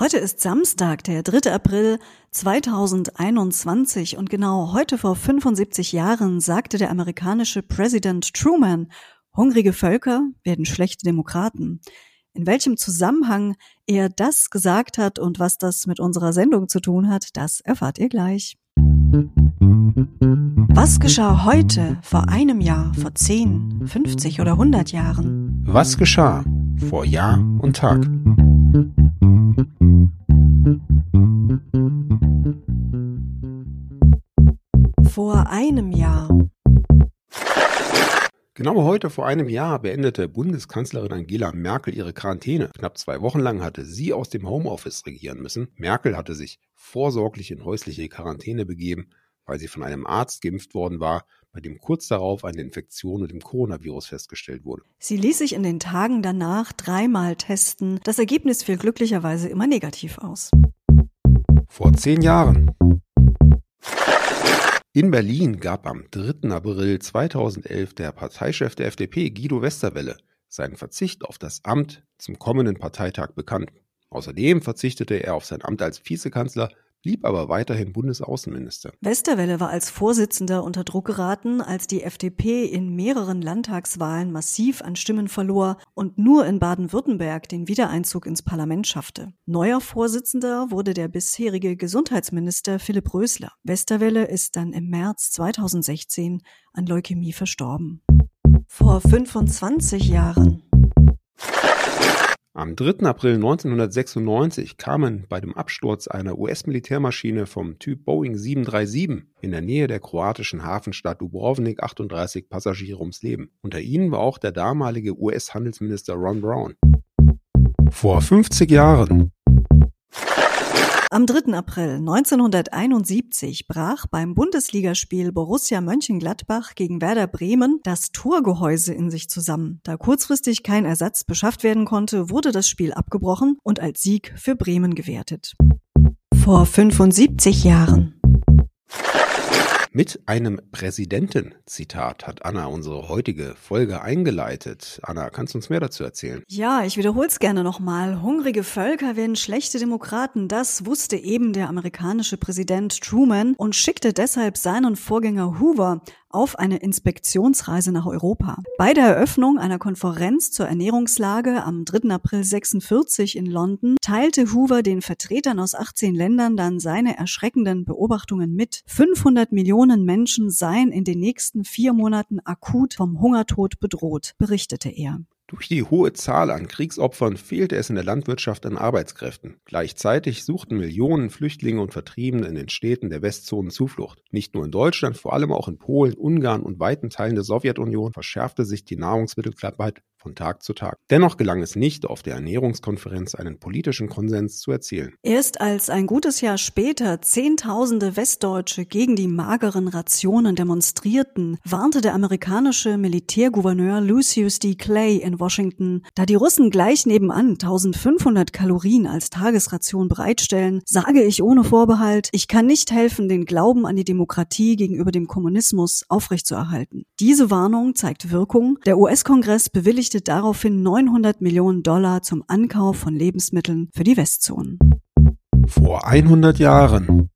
Heute ist Samstag, der 3. April 2021 und genau heute vor 75 Jahren sagte der amerikanische Präsident Truman, hungrige Völker werden schlechte Demokraten. In welchem Zusammenhang er das gesagt hat und was das mit unserer Sendung zu tun hat, das erfahrt ihr gleich. Was geschah heute, vor einem Jahr, vor 10, 50 oder 100 Jahren? Was geschah vor Jahr und Tag? Einem Jahr. Genau heute vor einem Jahr beendete Bundeskanzlerin Angela Merkel ihre Quarantäne. Knapp zwei Wochen lang hatte sie aus dem Homeoffice regieren müssen. Merkel hatte sich vorsorglich in häusliche Quarantäne begeben, weil sie von einem Arzt geimpft worden war, bei dem kurz darauf eine Infektion mit dem Coronavirus festgestellt wurde. Sie ließ sich in den Tagen danach dreimal testen. Das Ergebnis fiel glücklicherweise immer negativ aus. Vor zehn Jahren. In Berlin gab am 3. April 2011 der Parteichef der FDP, Guido Westerwelle, seinen Verzicht auf das Amt zum kommenden Parteitag bekannt. Außerdem verzichtete er auf sein Amt als Vizekanzler blieb aber weiterhin Bundesaußenminister. Westerwelle war als Vorsitzender unter Druck geraten, als die FDP in mehreren Landtagswahlen massiv an Stimmen verlor und nur in Baden-Württemberg den Wiedereinzug ins Parlament schaffte. Neuer Vorsitzender wurde der bisherige Gesundheitsminister Philipp Rösler. Westerwelle ist dann im März 2016 an Leukämie verstorben. Vor 25 Jahren am 3. April 1996 kamen bei dem Absturz einer US-Militärmaschine vom Typ Boeing 737 in der Nähe der kroatischen Hafenstadt Dubrovnik 38 Passagiere ums Leben. Unter ihnen war auch der damalige US-Handelsminister Ron Brown. Vor 50 Jahren am 3. April 1971 brach beim Bundesligaspiel Borussia Mönchengladbach gegen Werder Bremen das Torgehäuse in sich zusammen. Da kurzfristig kein Ersatz beschafft werden konnte, wurde das Spiel abgebrochen und als Sieg für Bremen gewertet. Vor 75 Jahren mit einem Präsidenten-Zitat hat Anna unsere heutige Folge eingeleitet. Anna, kannst du uns mehr dazu erzählen? Ja, ich wiederhole es gerne nochmal. Hungrige Völker werden schlechte Demokraten. Das wusste eben der amerikanische Präsident Truman und schickte deshalb seinen Vorgänger Hoover auf eine Inspektionsreise nach Europa. Bei der Eröffnung einer Konferenz zur Ernährungslage am 3. April 46 in London teilte Hoover den Vertretern aus 18 Ländern dann seine erschreckenden Beobachtungen mit. 500 Millionen Menschen seien in den nächsten vier Monaten akut vom Hungertod bedroht, berichtete er. Durch die hohe Zahl an Kriegsopfern fehlte es in der Landwirtschaft an Arbeitskräften. Gleichzeitig suchten Millionen Flüchtlinge und Vertriebene in den Städten der Westzonen Zuflucht. Nicht nur in Deutschland, vor allem auch in Polen, Ungarn und weiten Teilen der Sowjetunion verschärfte sich die Nahrungsmittelknappheit von Tag zu Tag. Dennoch gelang es nicht, auf der Ernährungskonferenz einen politischen Konsens zu erzielen. Erst als ein gutes Jahr später Zehntausende Westdeutsche gegen die mageren Rationen demonstrierten, warnte der amerikanische Militärgouverneur Lucius D. Clay in Washington, da die Russen gleich nebenan 1500 Kalorien als Tagesration bereitstellen, sage ich ohne Vorbehalt, ich kann nicht helfen, den Glauben an die Demokratie gegenüber dem Kommunismus aufrechtzuerhalten. Diese Warnung zeigt Wirkung. Der US-Kongress bewilligt verpflichtet daraufhin 900 Millionen Dollar zum Ankauf von Lebensmitteln für die Westzonen. Vor 100 Jahren.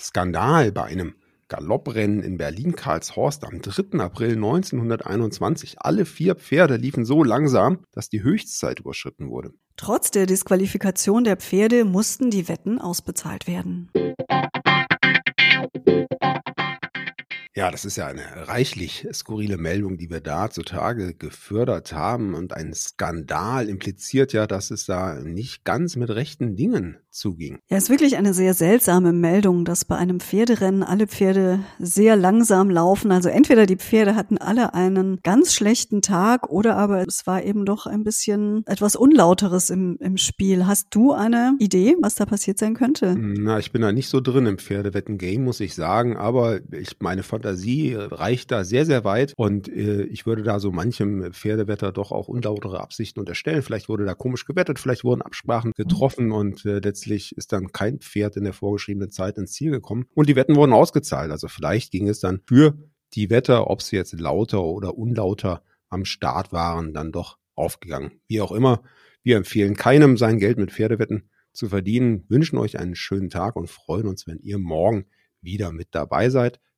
Skandal bei einem Galopprennen in Berlin-Karlshorst am 3. April 1921. Alle vier Pferde liefen so langsam, dass die Höchstzeit überschritten wurde. Trotz der Disqualifikation der Pferde mussten die Wetten ausbezahlt werden. Ja, das ist ja eine reichlich skurrile Meldung, die wir da zutage gefördert haben. Und ein Skandal impliziert ja, dass es da nicht ganz mit rechten Dingen zuging. Ja, es ist wirklich eine sehr seltsame Meldung, dass bei einem Pferderennen alle Pferde sehr langsam laufen. Also entweder die Pferde hatten alle einen ganz schlechten Tag oder aber es war eben doch ein bisschen etwas Unlauteres im, im Spiel. Hast du eine Idee, was da passiert sein könnte? Na, ich bin da nicht so drin im Pferdewetten-Game, muss ich sagen. Aber ich meine Fantasie Fantasie reicht da sehr, sehr weit und äh, ich würde da so manchem Pferdewetter doch auch unlautere Absichten unterstellen. Vielleicht wurde da komisch gewettet, vielleicht wurden Absprachen getroffen und äh, letztlich ist dann kein Pferd in der vorgeschriebenen Zeit ins Ziel gekommen und die Wetten wurden ausgezahlt. Also vielleicht ging es dann für die Wetter, ob sie jetzt lauter oder unlauter am Start waren, dann doch aufgegangen. Wie auch immer, Wir empfehlen keinem, sein Geld mit Pferdewetten zu verdienen, wünschen euch einen schönen Tag und freuen uns, wenn ihr morgen wieder mit dabei seid.